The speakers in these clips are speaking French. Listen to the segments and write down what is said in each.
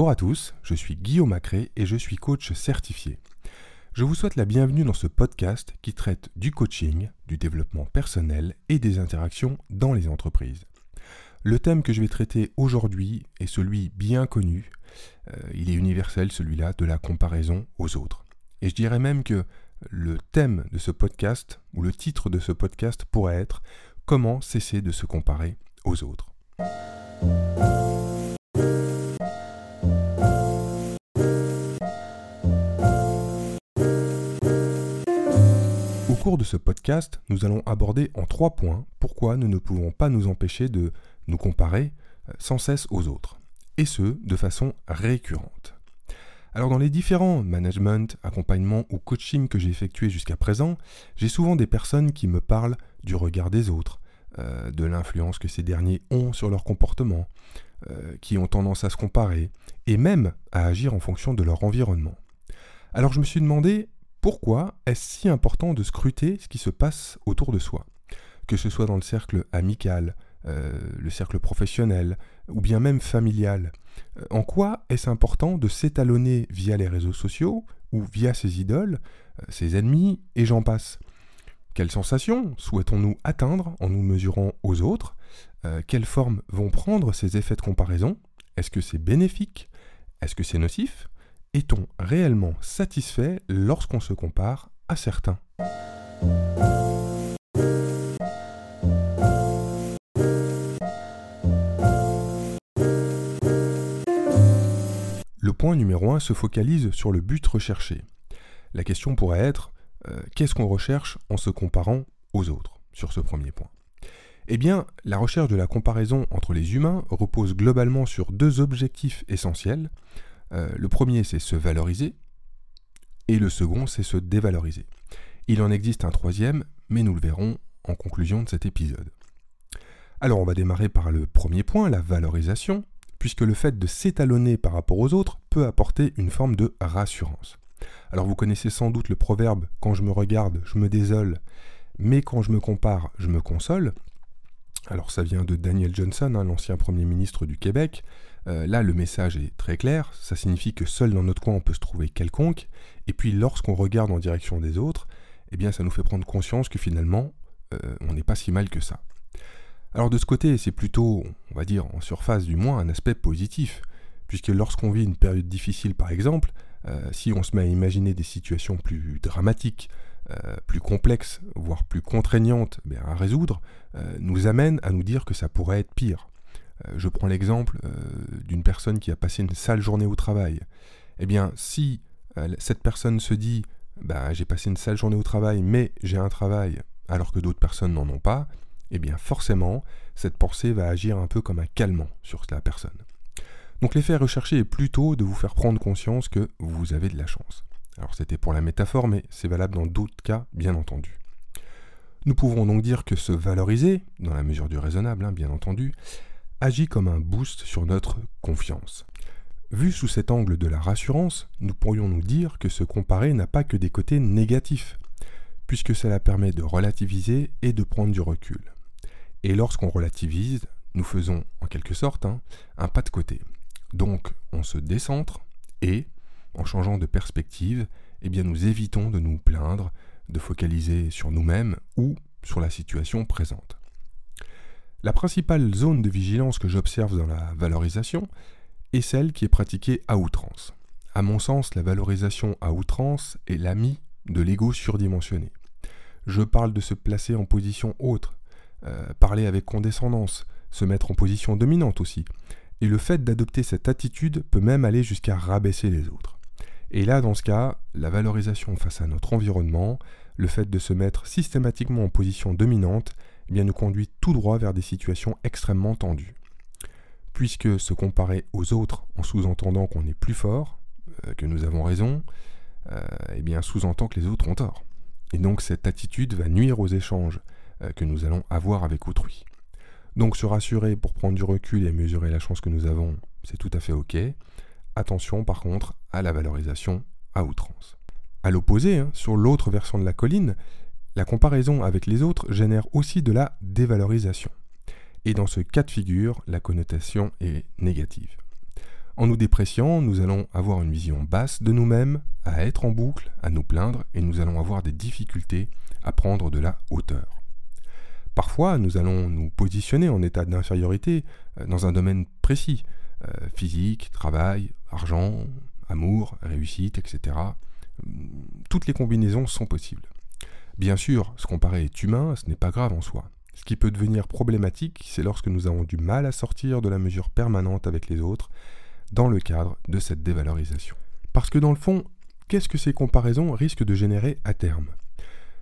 Bonjour à tous, je suis Guillaume Macré et je suis coach certifié. Je vous souhaite la bienvenue dans ce podcast qui traite du coaching, du développement personnel et des interactions dans les entreprises. Le thème que je vais traiter aujourd'hui est celui bien connu, euh, il est universel celui-là, de la comparaison aux autres. Et je dirais même que le thème de ce podcast, ou le titre de ce podcast pourrait être Comment cesser de se comparer aux autres. Cours de ce podcast, nous allons aborder en trois points pourquoi nous ne pouvons pas nous empêcher de nous comparer euh, sans cesse aux autres, et ce, de façon récurrente. Alors dans les différents management, accompagnement ou coaching que j'ai effectués jusqu'à présent, j'ai souvent des personnes qui me parlent du regard des autres, euh, de l'influence que ces derniers ont sur leur comportement, euh, qui ont tendance à se comparer, et même à agir en fonction de leur environnement. Alors je me suis demandé pourquoi est-ce si important de scruter ce qui se passe autour de soi, que ce soit dans le cercle amical, euh, le cercle professionnel ou bien même familial. Euh, en quoi est-ce important de s'étalonner via les réseaux sociaux ou via ses idoles, euh, ses ennemis et j'en passe? Quelles sensations souhaitons-nous atteindre en nous mesurant aux autres? Quelles formes vont prendre ces effets de comparaison? Est-ce que c'est bénéfique? Est-ce que c'est nocif? Est-on réellement satisfait lorsqu'on se compare à certains? Le point numéro 1 se focalise sur le but recherché. La question pourrait être euh, qu'est-ce qu'on recherche en se comparant aux autres? Sur ce premier point Eh bien, la recherche de la comparaison entre les humains repose globalement sur deux objectifs essentiels. Euh, le premier, c'est se valoriser, et le second, c'est se dévaloriser. Il en existe un troisième, mais nous le verrons en conclusion de cet épisode. Alors on va démarrer par le premier point, la valorisation puisque le fait de s'étalonner par rapport aux autres peut apporter une forme de rassurance. Alors vous connaissez sans doute le proverbe quand je me regarde, je me désole, mais quand je me compare, je me console. Alors ça vient de Daniel Johnson, hein, l'ancien Premier ministre du Québec. Euh, là, le message est très clair, ça signifie que seul dans notre coin on peut se trouver quelconque, et puis lorsqu'on regarde en direction des autres, eh bien ça nous fait prendre conscience que finalement, euh, on n'est pas si mal que ça. Alors de ce côté, c'est plutôt, on va dire en surface du moins, un aspect positif, puisque lorsqu'on vit une période difficile par exemple, euh, si on se met à imaginer des situations plus dramatiques, plus complexes, voire plus contraignantes eh à résoudre, nous amène à nous dire que ça pourrait être pire. Je prends l'exemple d'une personne qui a passé une sale journée au travail. Eh bien, si cette personne se dit bah, j'ai passé une sale journée au travail, mais j'ai un travail alors que d'autres personnes n'en ont pas, eh bien forcément, cette pensée va agir un peu comme un calmant sur la personne. Donc l'effet recherché est plutôt de vous faire prendre conscience que vous avez de la chance. Alors c'était pour la métaphore, mais c'est valable dans d'autres cas, bien entendu. Nous pouvons donc dire que se valoriser, dans la mesure du raisonnable, hein, bien entendu, agit comme un boost sur notre confiance. Vu sous cet angle de la rassurance, nous pourrions nous dire que se comparer n'a pas que des côtés négatifs, puisque cela permet de relativiser et de prendre du recul. Et lorsqu'on relativise, nous faisons en quelque sorte hein, un pas de côté. Donc on se décentre et, en changeant de perspective, eh bien nous évitons de nous plaindre, de focaliser sur nous-mêmes ou sur la situation présente. La principale zone de vigilance que j'observe dans la valorisation est celle qui est pratiquée à outrance. À mon sens, la valorisation à outrance est l'ami de l'ego surdimensionné. Je parle de se placer en position autre, euh, parler avec condescendance, se mettre en position dominante aussi. Et le fait d'adopter cette attitude peut même aller jusqu'à rabaisser les autres. Et là, dans ce cas, la valorisation face à notre environnement, le fait de se mettre systématiquement en position dominante, eh nous conduit tout droit vers des situations extrêmement tendues. Puisque se comparer aux autres en sous-entendant qu'on est plus fort, euh, que nous avons raison, euh, eh bien, sous-entend que les autres ont tort. Et donc cette attitude va nuire aux échanges euh, que nous allons avoir avec autrui. Donc se rassurer pour prendre du recul et mesurer la chance que nous avons, c'est tout à fait ok. Attention par contre à la valorisation à outrance. A l'opposé, hein, sur l'autre version de la colline, la comparaison avec les autres génère aussi de la dévalorisation. Et dans ce cas de figure, la connotation est négative. En nous dépréciant, nous allons avoir une vision basse de nous-mêmes, à être en boucle, à nous plaindre, et nous allons avoir des difficultés à prendre de la hauteur. Parfois, nous allons nous positionner en état d'infériorité euh, dans un domaine précis, euh, physique, travail, argent, amour, réussite, etc. Toutes les combinaisons sont possibles. Bien sûr, se comparer est humain, ce n'est pas grave en soi. Ce qui peut devenir problématique, c'est lorsque nous avons du mal à sortir de la mesure permanente avec les autres dans le cadre de cette dévalorisation. Parce que dans le fond, qu'est-ce que ces comparaisons risquent de générer à terme?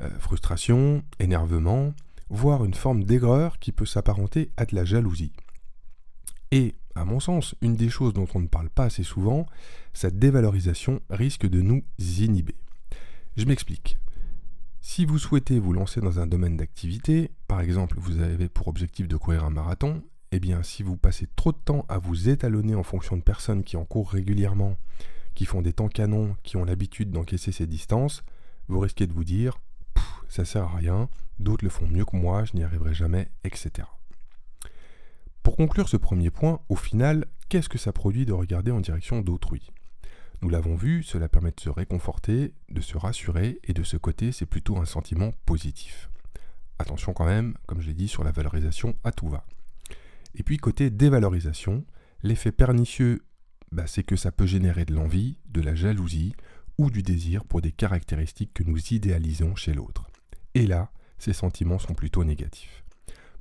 Euh, Frustration, énervement, voire une forme d'aigreur qui peut s'apparenter à de la jalousie. Et, à mon sens, une des choses dont on ne parle pas assez souvent, cette dévalorisation risque de nous inhiber. Je m'explique. Si vous souhaitez vous lancer dans un domaine d'activité, par exemple vous avez pour objectif de courir un marathon, eh bien si vous passez trop de temps à vous étalonner en fonction de personnes qui en courent régulièrement, qui font des temps canons, qui ont l'habitude d'encaisser ces distances, vous risquez de vous dire ça sert à rien, d'autres le font mieux que moi, je n'y arriverai jamais, etc. Pour conclure ce premier point, au final, qu'est-ce que ça produit de regarder en direction d'autrui? Nous l'avons vu, cela permet de se réconforter, de se rassurer, et de ce côté, c'est plutôt un sentiment positif. Attention quand même, comme je l'ai dit, sur la valorisation à tout va. Et puis côté dévalorisation, l'effet pernicieux, bah, c'est que ça peut générer de l'envie, de la jalousie ou du désir pour des caractéristiques que nous idéalisons chez l'autre. Et là, ces sentiments sont plutôt négatifs.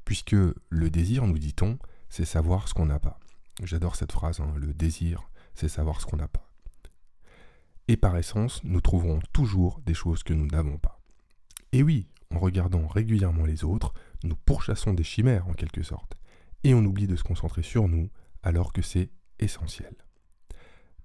Puisque le désir, nous dit-on, c'est savoir ce qu'on n'a pas. J'adore cette phrase, hein, le désir, c'est savoir ce qu'on n'a pas. Et par essence, nous trouverons toujours des choses que nous n'avons pas. Et oui, en regardant régulièrement les autres, nous pourchassons des chimères en quelque sorte et on oublie de se concentrer sur nous alors que c'est essentiel.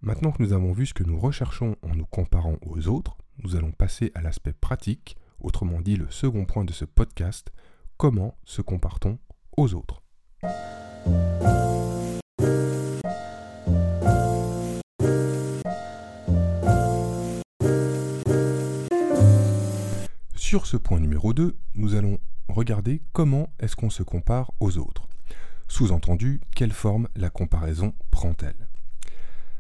Maintenant que nous avons vu ce que nous recherchons en nous comparant aux autres, nous allons passer à l'aspect pratique, autrement dit le second point de ce podcast, comment se compare-t-on aux autres? Sur ce point numéro 2, nous allons regarder comment est-ce qu'on se compare aux autres. Sous-entendu, quelle forme la comparaison prend-elle?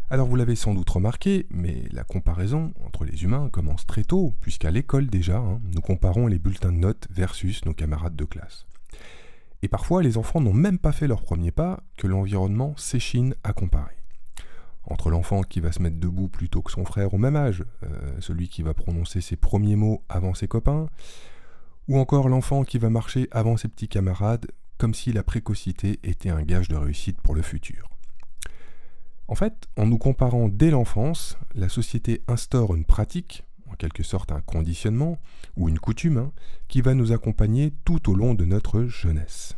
Alors vous l'avez sans doute remarqué, mais la comparaison entre les humains commence très tôt, puisqu'à l'école déjà, hein, nous comparons les bulletins de notes versus nos camarades de classe. Et parfois, les enfants n'ont même pas fait leur premier pas que l'environnement s'échine à comparer. Entre l'enfant qui va se mettre debout plutôt que son frère au même âge, euh, celui qui va prononcer ses premiers mots avant ses copains, ou encore l'enfant qui va marcher avant ses petits camarades, comme si la précocité était un gage de réussite pour le futur. En fait, en nous comparant dès l'enfance, la société instaure une pratique, en quelque sorte un conditionnement, ou une coutume, hein, qui va nous accompagner tout au long de notre jeunesse.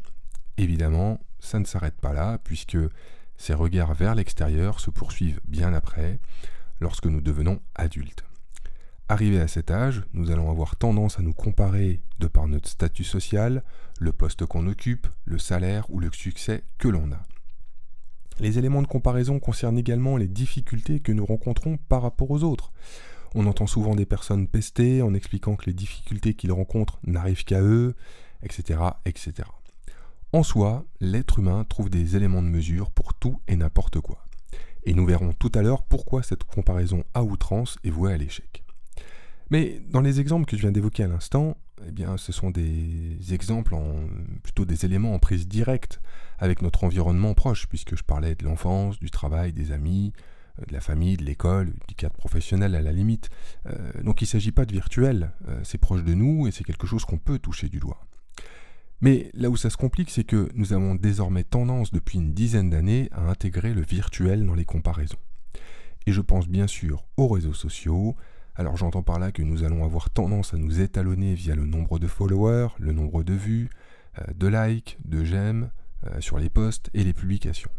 Évidemment, ça ne s'arrête pas là, puisque ces regards vers l'extérieur se poursuivent bien après, lorsque nous devenons adultes. Arrivé à cet âge, nous allons avoir tendance à nous comparer de par notre statut social, le poste qu'on occupe, le salaire ou le succès que l'on a. Les éléments de comparaison concernent également les difficultés que nous rencontrons par rapport aux autres. On entend souvent des personnes pester en expliquant que les difficultés qu'ils rencontrent n'arrivent qu'à eux, etc., etc. En soi, l'être humain trouve des éléments de mesure pour tout et n'importe quoi. Et nous verrons tout à l'heure pourquoi cette comparaison à outrance est vouée à l'échec. Mais dans les exemples que je viens d'évoquer à l'instant, eh bien, ce sont des exemples, plutôt des éléments en prise directe avec notre environnement proche, puisque je parlais de l'enfance, du travail, des amis, euh, de la famille, de l'école, du cadre professionnel à la limite. Euh, donc il ne s'agit pas de virtuel, euh, c'est proche de nous et c'est quelque chose qu'on peut toucher du doigt. Mais là où ça se complique, c'est que nous avons désormais tendance depuis une dizaine d'années à intégrer le virtuel dans les comparaisons. Et je pense bien sûr aux réseaux sociaux, alors j'entends par là que nous allons avoir tendance à nous étalonner via le nombre de followers, le nombre de vues, euh, de likes, de j'aime euh, sur les posts et les publications.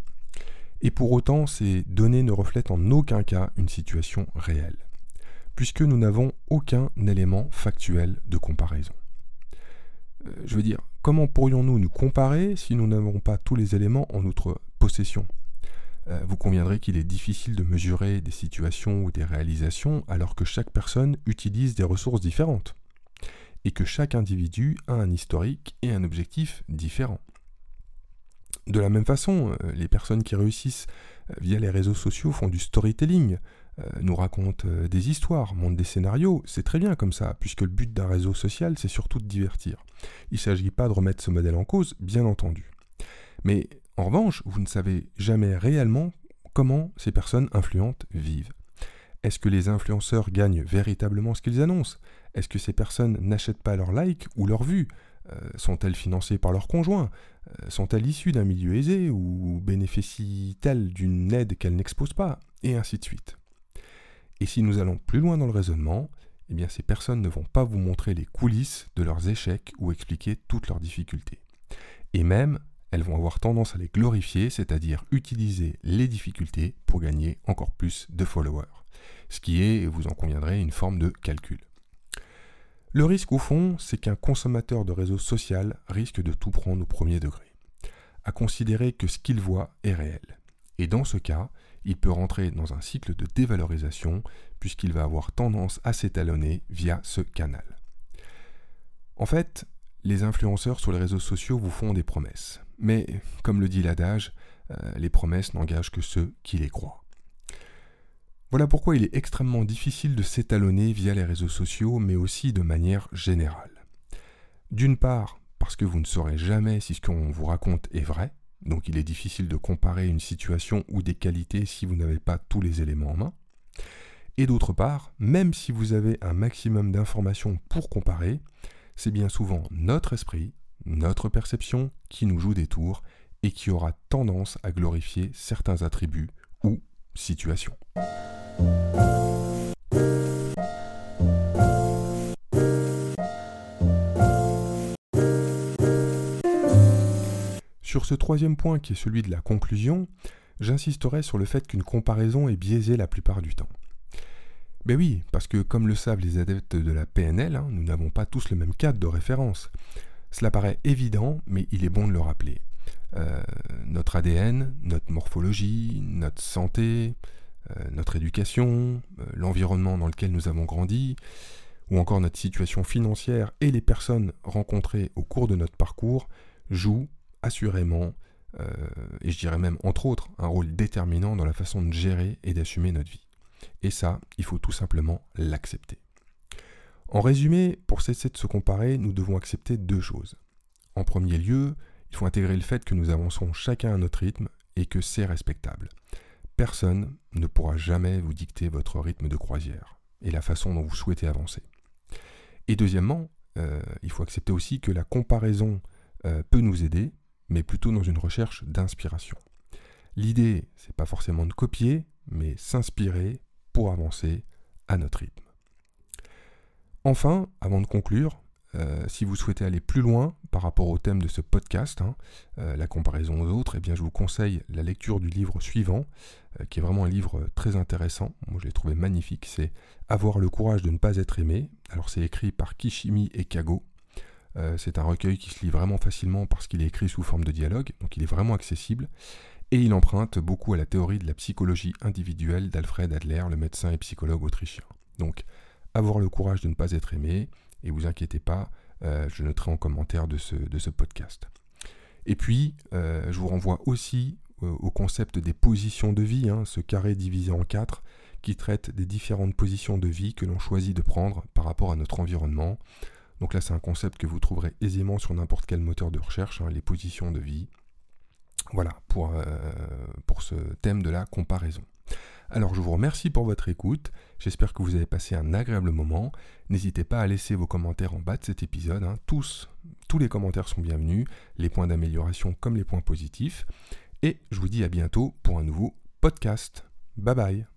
Et pour autant, ces données ne reflètent en aucun cas une situation réelle, puisque nous n'avons aucun élément factuel de comparaison. Euh, je veux dire, comment pourrions-nous nous comparer si nous n'avons pas tous les éléments en notre possession? Euh, vous conviendrez qu'il est difficile de mesurer des situations ou des réalisations alors que chaque personne utilise des ressources différentes et que chaque individu a un historique et un objectif différent. De la même façon, euh, les personnes qui réussissent via les réseaux sociaux, font du storytelling, nous racontent des histoires, montent des scénarios. C'est très bien comme ça, puisque le but d'un réseau social, c'est surtout de divertir. Il ne s'agit pas de remettre ce modèle en cause, bien entendu. Mais en revanche, vous ne savez jamais réellement comment ces personnes influentes vivent. Est-ce que les influenceurs gagnent véritablement ce qu'ils annoncent? Est-ce que ces personnes n'achètent pas leurs likes ou leurs vues? Euh, Sont-elles financées par leurs conjoints? Euh, Sont-elles issues d'un milieu aisé ou bénéficient-elles d'une aide qu'elles n'exposent pas? Et ainsi de suite. Et si nous allons plus loin dans le raisonnement, eh ces personnes ne vont pas vous montrer les coulisses de leurs échecs ou expliquer toutes leurs difficultés. Et même, elles vont avoir tendance à les glorifier, c'est-à-dire utiliser les difficultés pour gagner encore plus de followers ce qui est, vous en conviendrez, une forme de calcul. Le risque au fond, c'est qu'un consommateur de réseau social risque de tout prendre au premier degré, à considérer que ce qu'il voit est réel. Et dans ce cas, il peut rentrer dans un cycle de dévalorisation puisqu'il va avoir tendance à s'étalonner via ce canal. En fait, les influenceurs sur les réseaux sociaux vous font des promesses. Mais, comme le dit l'adage, euh, les promesses n'engagent que ceux qui les croient. Voilà pourquoi il est extrêmement difficile de s'étalonner via les réseaux sociaux, mais aussi de manière générale. D'une part, parce que vous ne saurez jamais si ce qu'on vous raconte est vrai, donc il est difficile de comparer une situation ou des qualités si vous n'avez pas tous les éléments en main. Et d'autre part, même si vous avez un maximum d'informations pour comparer, c'est bien souvent notre esprit, notre perception qui nous joue des tours et qui aura tendance à glorifier certains attributs ou situations. Sur ce troisième point qui est celui de la conclusion, j'insisterai sur le fait qu'une comparaison est biaisée la plupart du temps. Ben oui, parce que comme le savent les adeptes de la PNL, hein, nous n'avons pas tous le même cadre de référence. Cela paraît évident, mais il est bon de le rappeler. Euh, notre ADN, notre morphologie, notre santé, euh, notre éducation, euh, l'environnement dans lequel nous avons grandi, ou encore notre situation financière et les personnes rencontrées au cours de notre parcours jouent assurément, euh, et je dirais même entre autres, un rôle déterminant dans la façon de gérer et d'assumer notre vie. Et ça, il faut tout simplement l'accepter. En résumé, pour cesser de se comparer, nous devons accepter deux choses. En premier lieu, il faut intégrer le fait que nous avançons chacun à notre rythme et que c'est respectable. Personne ne pourra jamais vous dicter votre rythme de croisière et la façon dont vous souhaitez avancer. Et deuxièmement, euh, il faut accepter aussi que la comparaison euh, peut nous aider, mais plutôt dans une recherche d'inspiration. L'idée, c'est pas forcément de copier, mais s'inspirer pour avancer à notre rythme. Enfin, avant de conclure, euh, si vous souhaitez aller plus loin par rapport au thème de ce podcast, hein, euh, la comparaison aux autres, eh bien, je vous conseille la lecture du livre suivant, euh, qui est vraiment un livre très intéressant. Moi, je l'ai trouvé magnifique. C'est Avoir le courage de ne pas être aimé. Alors, c'est écrit par Kishimi et Kago. C'est un recueil qui se lit vraiment facilement parce qu'il est écrit sous forme de dialogue, donc il est vraiment accessible. Et il emprunte beaucoup à la théorie de la psychologie individuelle d'Alfred Adler, le médecin et psychologue autrichien. Donc, avoir le courage de ne pas être aimé, et vous inquiétez pas, euh, je noterai en commentaire de ce, de ce podcast. Et puis, euh, je vous renvoie aussi euh, au concept des positions de vie, hein, ce carré divisé en quatre, qui traite des différentes positions de vie que l'on choisit de prendre par rapport à notre environnement. Donc là, c'est un concept que vous trouverez aisément sur n'importe quel moteur de recherche, hein, les positions de vie. Voilà, pour, pour ce thème de la comparaison. Alors je vous remercie pour votre écoute, j'espère que vous avez passé un agréable moment. N'hésitez pas à laisser vos commentaires en bas de cet épisode, hein. tous, tous les commentaires sont bienvenus, les points d'amélioration comme les points positifs. Et je vous dis à bientôt pour un nouveau podcast. Bye bye